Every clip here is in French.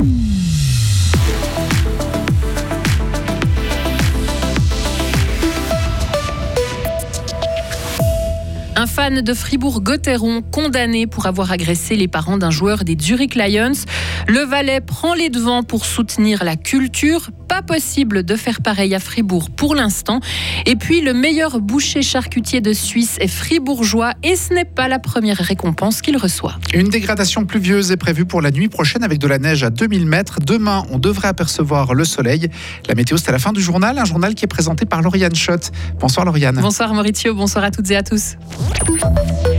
Un fan de Fribourg-Gotteron condamné pour avoir agressé les parents d'un joueur des Zurich Lions. Le Valais prend les devants pour soutenir la culture. Pas possible de faire pareil à Fribourg pour l'instant. Et puis le meilleur boucher charcutier de Suisse est fribourgeois et ce n'est pas la première récompense qu'il reçoit. Une dégradation pluvieuse est prévue pour la nuit prochaine avec de la neige à 2000 mètres. Demain, on devrait apercevoir le soleil. La météo, c'est à la fin du journal, un journal qui est présenté par Lauriane Schott. Bonsoir Lauriane. Bonsoir Maurizio, bonsoir à toutes et à tous. Une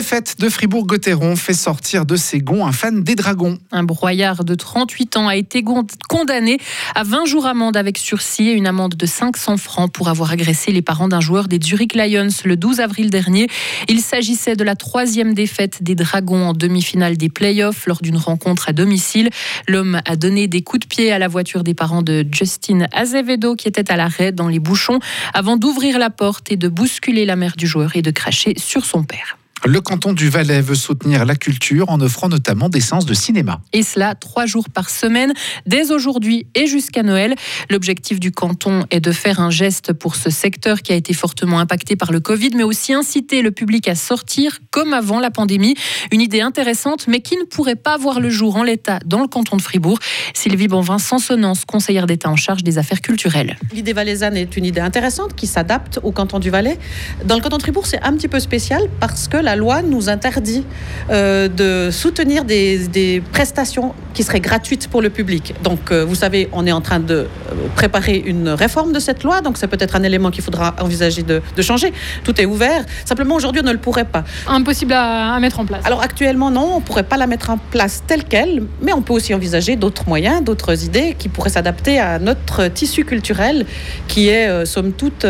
défaite de Fribourg-Gotteron fait sortir de ses gonds un fan des Dragons. Un broyard de 38 ans a été condamné à 20 jours amende avec sursis et une amende de 500 francs pour avoir agressé les parents d'un joueur des Zurich Lions le 12 avril dernier. Il s'agissait de la troisième défaite des Dragons en demi-finale des playoffs lors d'une rencontre à domicile. L'homme a donné des coups de pied à la voiture des parents de Justin Azevedo qui était à l'arrêt dans les bouchons avant d'ouvrir la porte et de bousculer la mère du joueur et de cracher sur son père. Le canton du Valais veut soutenir la culture en offrant notamment des séances de cinéma. Et cela trois jours par semaine, dès aujourd'hui et jusqu'à Noël. L'objectif du canton est de faire un geste pour ce secteur qui a été fortement impacté par le Covid, mais aussi inciter le public à sortir comme avant la pandémie. Une idée intéressante, mais qui ne pourrait pas voir le jour en l'état dans le canton de Fribourg. Sylvie Bonvin, Sansonnance, conseillère d'État en charge des affaires culturelles. L'idée valaisanne est une idée intéressante qui s'adapte au canton du Valais. Dans le canton de Fribourg, c'est un petit peu spécial parce que la la loi nous interdit euh, de soutenir des, prestations qui seraient gratuites pour le public. Donc, euh, vous savez, on est en train de euh, préparer une réforme de cette loi, donc c'est peut-être un élément qu'il faudra envisager de, changer. Tout est ouvert. Simplement, aujourd'hui, on ne le pourrait pas. Impossible à, mettre en place. Alors, actuellement, non, on ne pourrait pas la mettre en place telle qu'elle, mais on peut aussi envisager d'autres moyens, d'autres idées qui pourraient s'adapter à notre tissu culturel, qui est, somme toute,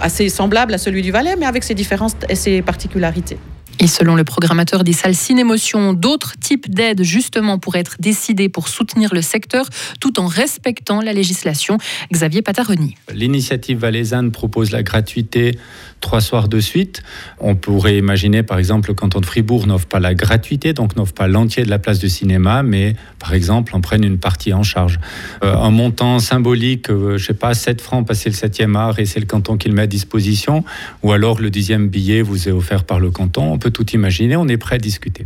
assez semblable à celui du Valais, mais avec ses différences et ses particularités. Et selon le programmateur des salles Cinémotion, d'autres types d'aides justement pourraient être décidés pour soutenir le secteur tout en respectant la législation. Xavier Pataroni. L'initiative valaisanne propose la gratuité trois soirs de suite. On pourrait imaginer, par exemple, le canton de Fribourg n'offre pas la gratuité, donc n'offre pas l'entier de la place de cinéma, mais par exemple, en prenne une partie en charge. Euh, un montant symbolique, euh, je sais pas, 7 francs passer le 7e art et c'est le canton qui le met à disposition, ou alors le dixième billet vous est offert par le canton. On peut tout imaginer, on est prêt à discuter.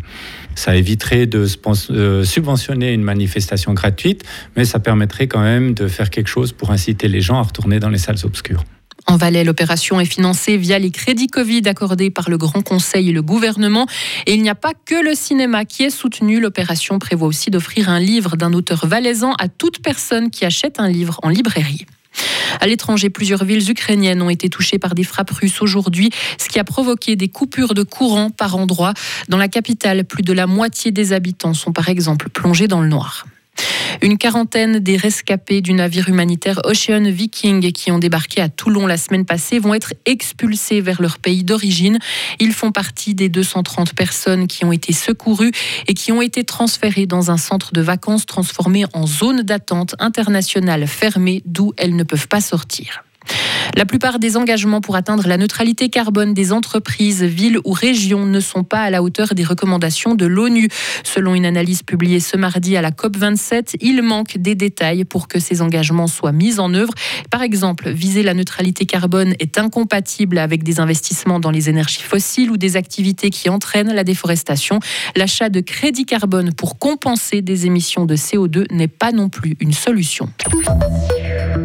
Ça éviterait de euh, subventionner une manifestation gratuite, mais ça permettrait quand même de faire quelque chose pour inciter les gens à retourner dans les salles obscures. En Valais, l'opération est financée via les crédits Covid accordés par le Grand Conseil et le gouvernement. Et il n'y a pas que le cinéma qui est soutenu. L'opération prévoit aussi d'offrir un livre d'un auteur valaisan à toute personne qui achète un livre en librairie. À l'étranger, plusieurs villes ukrainiennes ont été touchées par des frappes russes aujourd'hui, ce qui a provoqué des coupures de courant par endroits. Dans la capitale, plus de la moitié des habitants sont par exemple plongés dans le noir. Une quarantaine des rescapés du navire humanitaire Ocean Viking qui ont débarqué à Toulon la semaine passée vont être expulsés vers leur pays d'origine. Ils font partie des 230 personnes qui ont été secourues et qui ont été transférées dans un centre de vacances transformé en zone d'attente internationale fermée d'où elles ne peuvent pas sortir. La plupart des engagements pour atteindre la neutralité carbone des entreprises, villes ou régions ne sont pas à la hauteur des recommandations de l'ONU. Selon une analyse publiée ce mardi à la COP27, il manque des détails pour que ces engagements soient mis en œuvre. Par exemple, viser la neutralité carbone est incompatible avec des investissements dans les énergies fossiles ou des activités qui entraînent la déforestation. L'achat de crédits carbone pour compenser des émissions de CO2 n'est pas non plus une solution.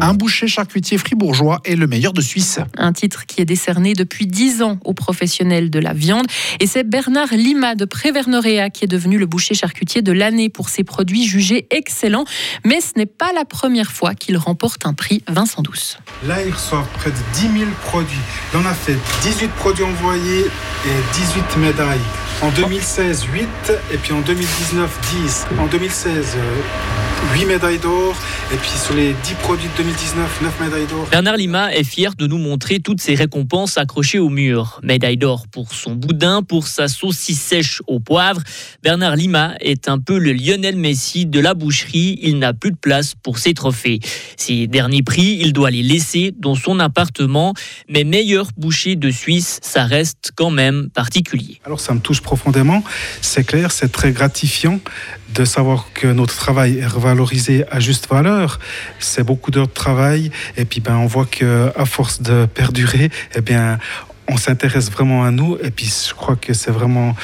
Un boucher charcutier fribourgeois est le meilleur de Suisse. Un titre qui est décerné depuis 10 ans aux professionnels de la viande. Et c'est Bernard Lima de Prévernorea qui est devenu le boucher charcutier de l'année pour ses produits jugés excellents. Mais ce n'est pas la première fois qu'il remporte un prix Vincent Douce. Là, il reçoit près de 10 000 produits. On a fait 18 produits envoyés et 18 médailles. En 2016, 8 et puis en 2019, 10. En 2016, 8 médailles d'or Et puis sur les 10 produits de 2019, 9 médailles d'or. Bernard Lima est fier de nous montrer toutes ses récompenses accrochées au mur. Médaille d'or pour son boudin, pour sa saucisse sèche au poivre. Bernard Lima est un peu le Lionel Messi de la boucherie. Il n'a plus de place pour ses trophées. Ses derniers prix, il doit les laisser dans son appartement. Mais meilleur boucher de Suisse, ça reste quand même particulier. Alors ça me touche profondément. C'est clair, c'est très gratifiant de savoir que notre travail est revalorisé à juste valeur. C'est beaucoup d'heures de travail. Et puis ben on voit que à force de perdurer, eh bien on s'intéresse vraiment à nous. Et puis je crois que c'est vraiment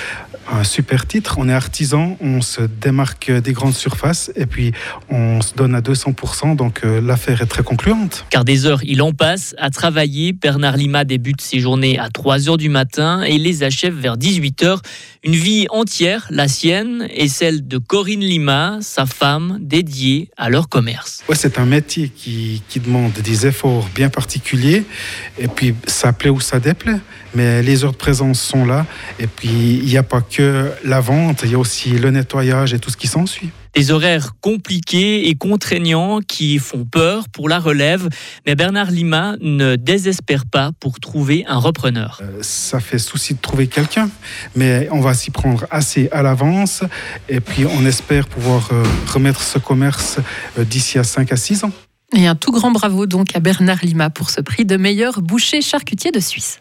un super titre. On est artisan, on se démarque des grandes surfaces et puis on se donne à 200%, donc euh, l'affaire est très concluante. Car des heures, il en passe à travailler. Bernard Lima débute ses journées à 3 heures du matin et les achève vers 18 heures. Une vie entière, la sienne et celle de Corinne Lima, sa femme, dédiée à leur commerce. Ouais, c'est un métier qui, qui demande des efforts bien particuliers et puis ça plaît ou ça déplaît, mais les heures de présence sont là et puis il n'y a pas que la vente, il y a aussi le nettoyage et tout ce qui s'ensuit. Des horaires compliqués et contraignants qui font peur pour la relève, mais Bernard Lima ne désespère pas pour trouver un repreneur. Euh, ça fait souci de trouver quelqu'un, mais on va s'y prendre assez à l'avance et puis on espère pouvoir euh, remettre ce commerce euh, d'ici à 5 à 6 ans. Et un tout grand bravo donc à Bernard Lima pour ce prix de meilleur boucher charcutier de Suisse.